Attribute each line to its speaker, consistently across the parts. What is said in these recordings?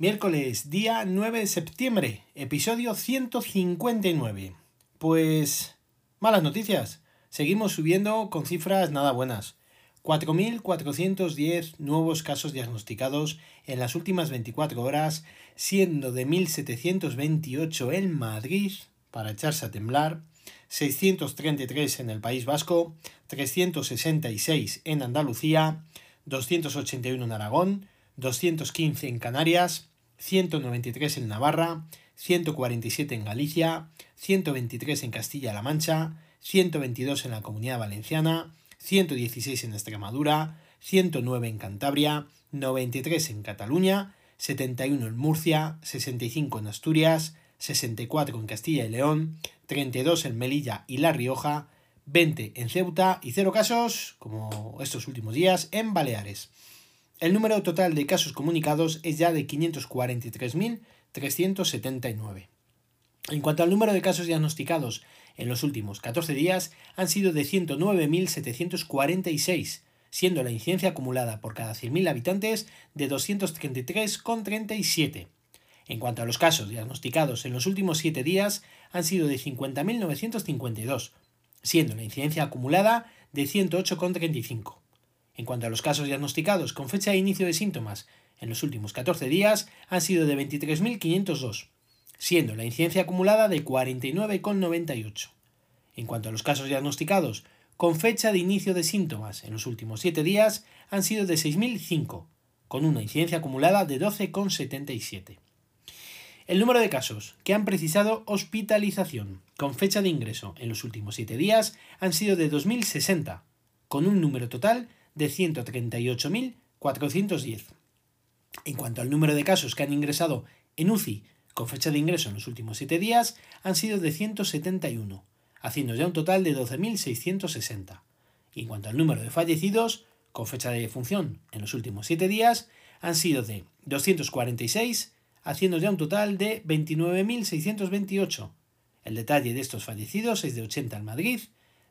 Speaker 1: Miércoles, día 9 de septiembre, episodio 159. Pues malas noticias. Seguimos subiendo con cifras nada buenas. 4.410 nuevos casos diagnosticados en las últimas 24 horas, siendo de 1.728 en Madrid, para echarse a temblar, 633 en el País Vasco, 366 en Andalucía, 281 en Aragón, 215 en Canarias, 193 en Navarra, 147 en Galicia, 123 en Castilla-La Mancha, 122 en la Comunidad Valenciana, 116 en Extremadura, 109 en Cantabria, 93 en Cataluña, 71 en Murcia, 65 en Asturias, 64 en Castilla y León, 32 en Melilla y La Rioja, 20 en Ceuta y 0 casos, como estos últimos días, en Baleares. El número total de casos comunicados es ya de 543.379. En cuanto al número de casos diagnosticados en los últimos 14 días, han sido de 109.746, siendo la incidencia acumulada por cada 100.000 habitantes de 233,37. En cuanto a los casos diagnosticados en los últimos 7 días, han sido de 50.952, siendo la incidencia acumulada de 108,35. En cuanto a los casos diagnosticados con fecha de inicio de síntomas en los últimos 14 días, han sido de 23.502, siendo la incidencia acumulada de 49,98. En cuanto a los casos diagnosticados con fecha de inicio de síntomas en los últimos 7 días, han sido de 6.005, con una incidencia acumulada de 12,77. El número de casos que han precisado hospitalización con fecha de ingreso en los últimos 7 días han sido de 2.060, con un número total de 138.410. En cuanto al número de casos que han ingresado en UCI con fecha de ingreso en los últimos 7 días, han sido de 171, haciendo ya un total de 12.660. Y en cuanto al número de fallecidos con fecha de defunción en los últimos 7 días, han sido de 246, haciendo ya un total de 29.628. El detalle de estos fallecidos es de 80 en Madrid,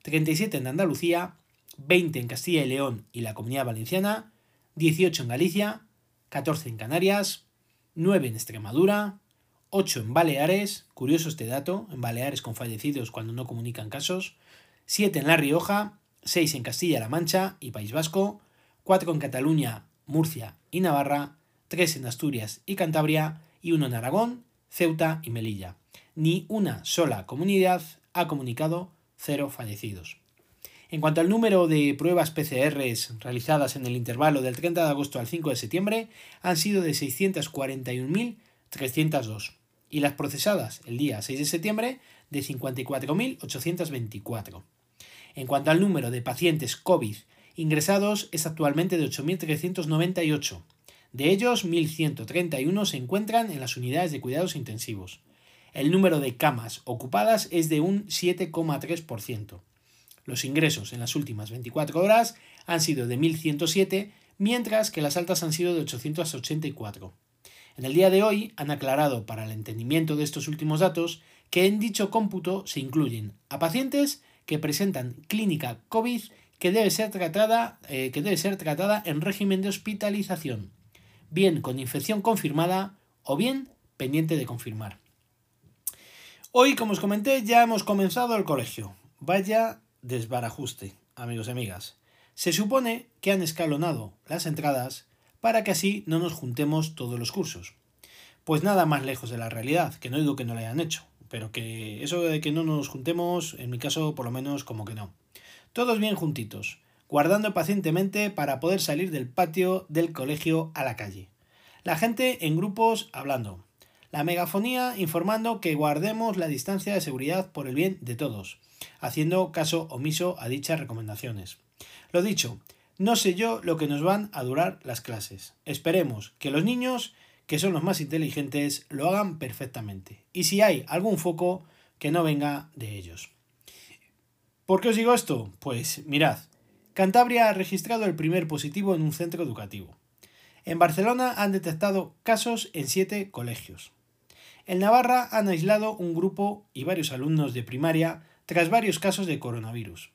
Speaker 1: 37 en Andalucía, 20 en Castilla y León y la Comunidad Valenciana, 18 en Galicia, 14 en Canarias, 9 en Extremadura, 8 en Baleares, curioso este dato, en Baleares con fallecidos cuando no comunican casos, 7 en La Rioja, 6 en Castilla-La Mancha y País Vasco, 4 en Cataluña, Murcia y Navarra, 3 en Asturias y Cantabria y 1 en Aragón, Ceuta y Melilla. Ni una sola comunidad ha comunicado cero fallecidos. En cuanto al número de pruebas PCRs realizadas en el intervalo del 30 de agosto al 5 de septiembre, han sido de 641.302 y las procesadas el día 6 de septiembre de 54.824. En cuanto al número de pacientes COVID ingresados es actualmente de 8.398. De ellos, 1.131 se encuentran en las unidades de cuidados intensivos. El número de camas ocupadas es de un 7,3%. Los ingresos en las últimas 24 horas han sido de 1.107, mientras que las altas han sido de 884. En el día de hoy han aclarado para el entendimiento de estos últimos datos que en dicho cómputo se incluyen a pacientes que presentan clínica COVID que debe ser tratada, eh, que debe ser tratada en régimen de hospitalización, bien con infección confirmada o bien pendiente de confirmar. Hoy, como os comenté, ya hemos comenzado el colegio. Vaya desbarajuste, amigos y amigas. Se supone que han escalonado las entradas para que así no nos juntemos todos los cursos. Pues nada más lejos de la realidad, que no digo que no lo hayan hecho, pero que eso de que no nos juntemos, en mi caso por lo menos como que no. Todos bien juntitos, guardando pacientemente para poder salir del patio del colegio a la calle. La gente en grupos hablando. La megafonía informando que guardemos la distancia de seguridad por el bien de todos haciendo caso omiso a dichas recomendaciones. Lo dicho, no sé yo lo que nos van a durar las clases. Esperemos que los niños, que son los más inteligentes, lo hagan perfectamente. Y si hay algún foco, que no venga de ellos. ¿Por qué os digo esto? Pues mirad, Cantabria ha registrado el primer positivo en un centro educativo. En Barcelona han detectado casos en siete colegios. En Navarra han aislado un grupo y varios alumnos de primaria tras varios casos de coronavirus.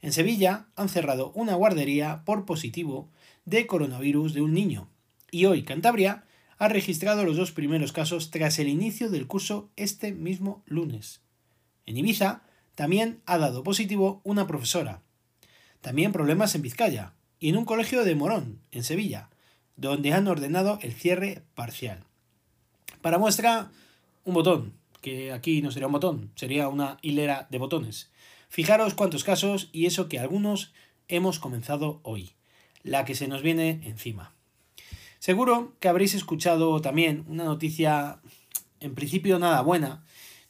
Speaker 1: En Sevilla han cerrado una guardería por positivo de coronavirus de un niño. Y hoy Cantabria ha registrado los dos primeros casos tras el inicio del curso este mismo lunes. En Ibiza también ha dado positivo una profesora. También problemas en Vizcaya y en un colegio de Morón, en Sevilla, donde han ordenado el cierre parcial. Para muestra, un botón, que aquí no sería un botón, sería una hilera de botones. Fijaros cuántos casos y eso que algunos hemos comenzado hoy, la que se nos viene encima. Seguro que habréis escuchado también una noticia, en principio nada buena,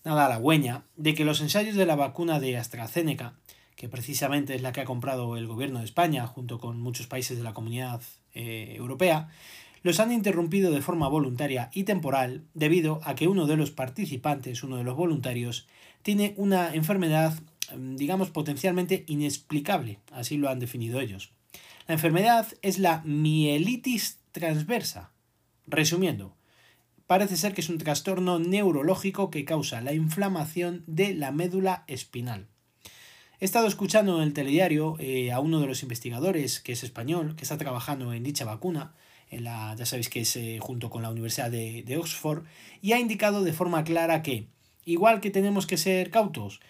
Speaker 1: nada halagüeña, de que los ensayos de la vacuna de AstraZeneca, que precisamente es la que ha comprado el gobierno de España junto con muchos países de la comunidad eh, europea, los han interrumpido de forma voluntaria y temporal debido a que uno de los participantes, uno de los voluntarios, tiene una enfermedad, mm, digamos, potencialmente inexplicable, así lo han definido ellos. La enfermedad es la mielitis transversa. Resumiendo, parece ser que es un trastorno neurológico que causa la inflamación de la médula espinal. He estado escuchando en el telediario eh, a uno de los investigadores, que es español, que está trabajando en dicha vacuna, en la, ya sabéis que es eh, junto con la Universidad de, de Oxford, y ha indicado de forma clara que, igual que tenemos que ser cautos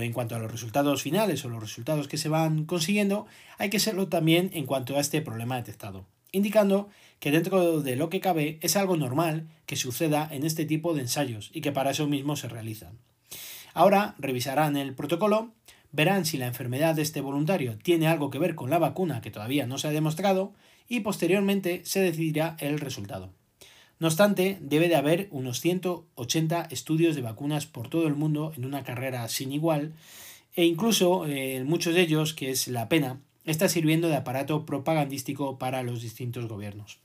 Speaker 1: en cuanto a los resultados finales o los resultados que se van consiguiendo, hay que serlo también en cuanto a este problema detectado, indicando que dentro de lo que cabe es algo normal que suceda en este tipo de ensayos y que para eso mismo se realizan. Ahora revisarán el protocolo, verán si la enfermedad de este voluntario tiene algo que ver con la vacuna que todavía no se ha demostrado y posteriormente se decidirá el resultado. No obstante, debe de haber unos 180 estudios de vacunas por todo el mundo en una carrera sin igual e incluso eh, muchos de ellos, que es la pena, está sirviendo de aparato propagandístico para los distintos gobiernos.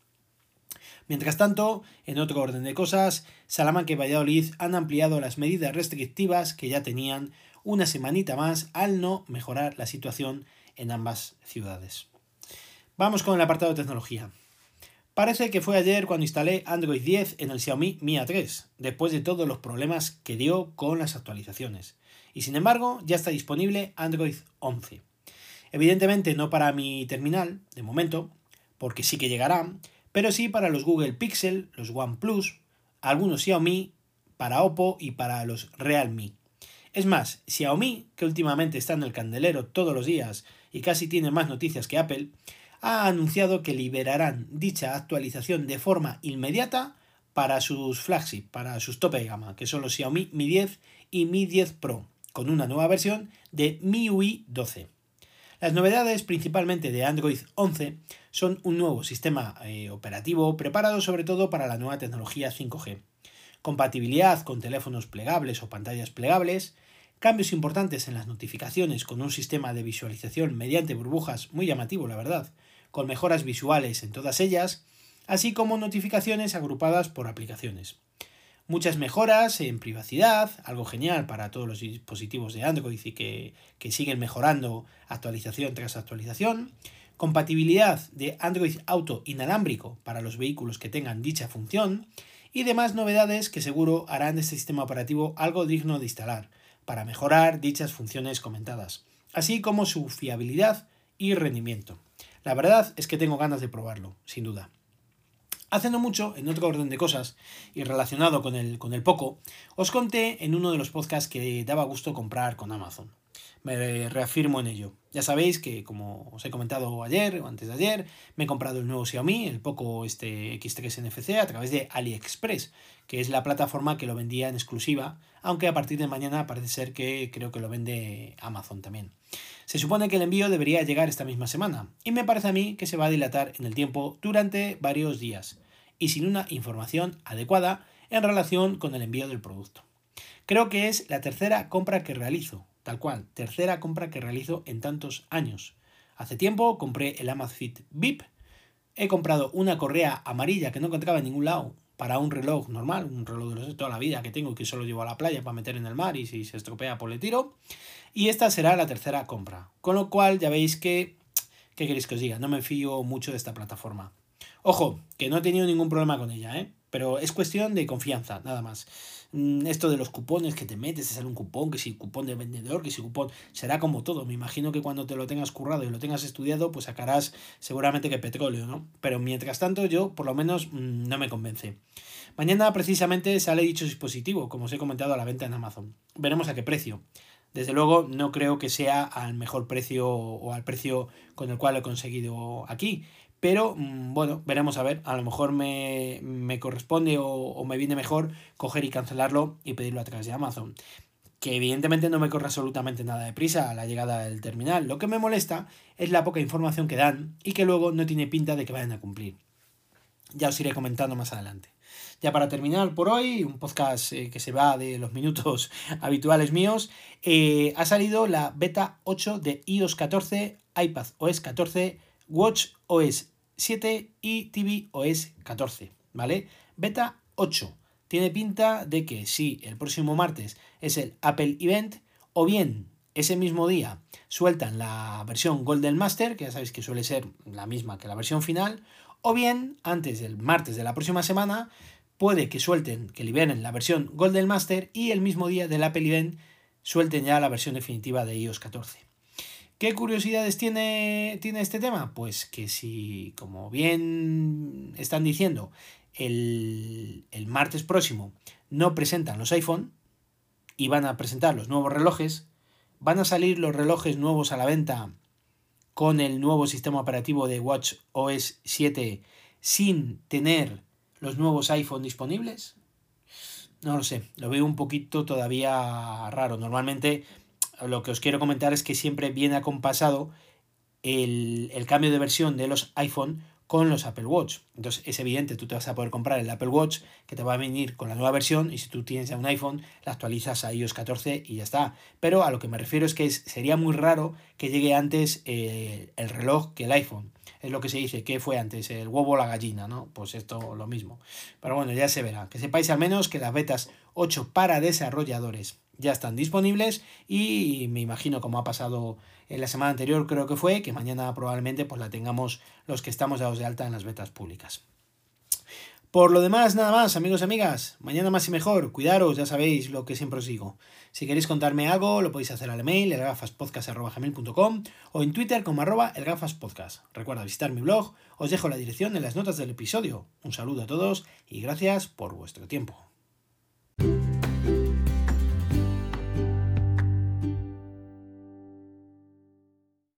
Speaker 1: Mientras tanto, en otro orden de cosas, Salamanca y Valladolid han ampliado las medidas restrictivas que ya tenían una semanita más al no mejorar la situación en ambas ciudades. Vamos con el apartado de tecnología. Parece que fue ayer cuando instalé Android 10 en el Xiaomi Mi A3, después de todos los problemas que dio con las actualizaciones. Y sin embargo, ya está disponible Android 11. Evidentemente no para mi terminal, de momento, porque sí que llegará, pero sí para los Google Pixel, los OnePlus, algunos Xiaomi, para Oppo y para los Realme. Es más, Xiaomi, que últimamente está en el candelero todos los días y casi tiene más noticias que Apple, ha anunciado que liberarán dicha actualización de forma inmediata para sus flagship, para sus tope de gama, que son los Xiaomi Mi 10 y Mi 10 Pro, con una nueva versión de MIUI 12. Las novedades, principalmente de Android 11, son un nuevo sistema eh, operativo preparado sobre todo para la nueva tecnología 5G, compatibilidad con teléfonos plegables o pantallas plegables, cambios importantes en las notificaciones con un sistema de visualización mediante burbujas muy llamativo, la verdad, con mejoras visuales en todas ellas, así como notificaciones agrupadas por aplicaciones. Muchas mejoras en privacidad, algo genial para todos los dispositivos de Android y que, que siguen mejorando actualización tras actualización. Compatibilidad de Android Auto inalámbrico para los vehículos que tengan dicha función. Y demás novedades que seguro harán de este sistema operativo algo digno de instalar, para mejorar dichas funciones comentadas, así como su fiabilidad y rendimiento. La verdad es que tengo ganas de probarlo, sin duda. Hace mucho, en otro orden de cosas y relacionado con el, con el poco, os conté en uno de los podcasts que daba gusto comprar con Amazon. Me reafirmo en ello. Ya sabéis que, como os he comentado ayer o antes de ayer, me he comprado el nuevo Xiaomi, el Poco este X3 NFC, a través de AliExpress, que es la plataforma que lo vendía en exclusiva, aunque a partir de mañana parece ser que creo que lo vende Amazon también. Se supone que el envío debería llegar esta misma semana, y me parece a mí que se va a dilatar en el tiempo durante varios días, y sin una información adecuada en relación con el envío del producto. Creo que es la tercera compra que realizo, tal cual, tercera compra que realizo en tantos años. Hace tiempo compré el Amazfit VIP, he comprado una correa amarilla que no encontraba en ningún lado para un reloj normal, un reloj de toda la vida que tengo que solo llevo a la playa para meter en el mar y si se estropea pues le tiro. Y esta será la tercera compra. Con lo cual ya veis que, ¿qué queréis que os diga? No me fío mucho de esta plataforma. Ojo, que no he tenido ningún problema con ella, ¿eh? pero es cuestión de confianza, nada más. Mm, esto de los cupones que te metes, te sale un cupón, que si cupón de vendedor, que si cupón, será como todo. Me imagino que cuando te lo tengas currado y lo tengas estudiado, pues sacarás seguramente que petróleo, ¿no? Pero mientras tanto, yo por lo menos mm, no me convence. Mañana precisamente sale dicho dispositivo, como os he comentado, a la venta en Amazon. Veremos a qué precio. Desde luego no creo que sea al mejor precio o al precio con el cual he conseguido aquí. Pero mm, bueno, veremos a ver. A lo mejor me, corresponde o, me viene mejor coger y cancelarlo y pedirlo a través de Amazon. Que evidentemente no me corre absolutamente nada de prisa a la llegada del terminal. Lo que me molesta es la poca información que dan y que luego no tiene pinta de que vayan a cumplir. Ya os iré comentando más adelante. Ya para terminar por hoy, un podcast eh, que se va de los minutos habituales míos, eh, ha salido la beta 8 de iOS 14, iPad OS 14, Watch OS 7 y TV OS 14, ¿vale? Beta 8. Tiene pinta de que si el próximo martes es el Apple Event, o bien ese mismo día sueltan la versión Golden Master, que ya sabéis que suele ser la misma que la versión final, o bien antes del martes de la próxima semana puede que suelten, que liberen la versión Golden Master y el mismo día del Apple Event suelten ya la versión definitiva de iOS 14. ¿Qué curiosidades tiene, tiene este tema? Pues que si, como bien están diciendo, el, el martes próximo no presentan los iPhone y van a presentar los nuevos relojes, van a salir los relojes nuevos a la venta con el nuevo sistema operativo de Watch OS 7 sin tener los nuevos iPhone disponibles? No lo sé, lo veo un poquito todavía raro. Normalmente lo que os quiero comentar es que siempre viene acompasado el, el cambio de versión de los iPhone con los Apple Watch. Entonces es evidente, tú te vas a poder comprar el Apple Watch que te va a venir con la nueva versión y si tú tienes un iPhone, la actualizas a iOS 14 y ya está. Pero a lo que me refiero es que sería muy raro que llegue antes eh, el reloj que el iPhone. Es lo que se dice, ¿qué fue antes? ¿El huevo o la gallina? ¿no? Pues esto lo mismo. Pero bueno, ya se verá. Que sepáis al menos que las betas 8 para desarrolladores ya están disponibles y me imagino como ha pasado en la semana anterior creo que fue que mañana probablemente pues la tengamos los que estamos dados de alta en las betas públicas. Por lo demás, nada más, amigos y amigas. Mañana más y mejor. Cuidaros, ya sabéis lo que siempre os digo. Si queréis contarme algo, lo podéis hacer al email, elgafaspodcast.com o en Twitter como arroba elgafaspodcast. Recuerda visitar mi blog, os dejo la dirección en las notas del episodio. Un saludo a todos y gracias por vuestro tiempo.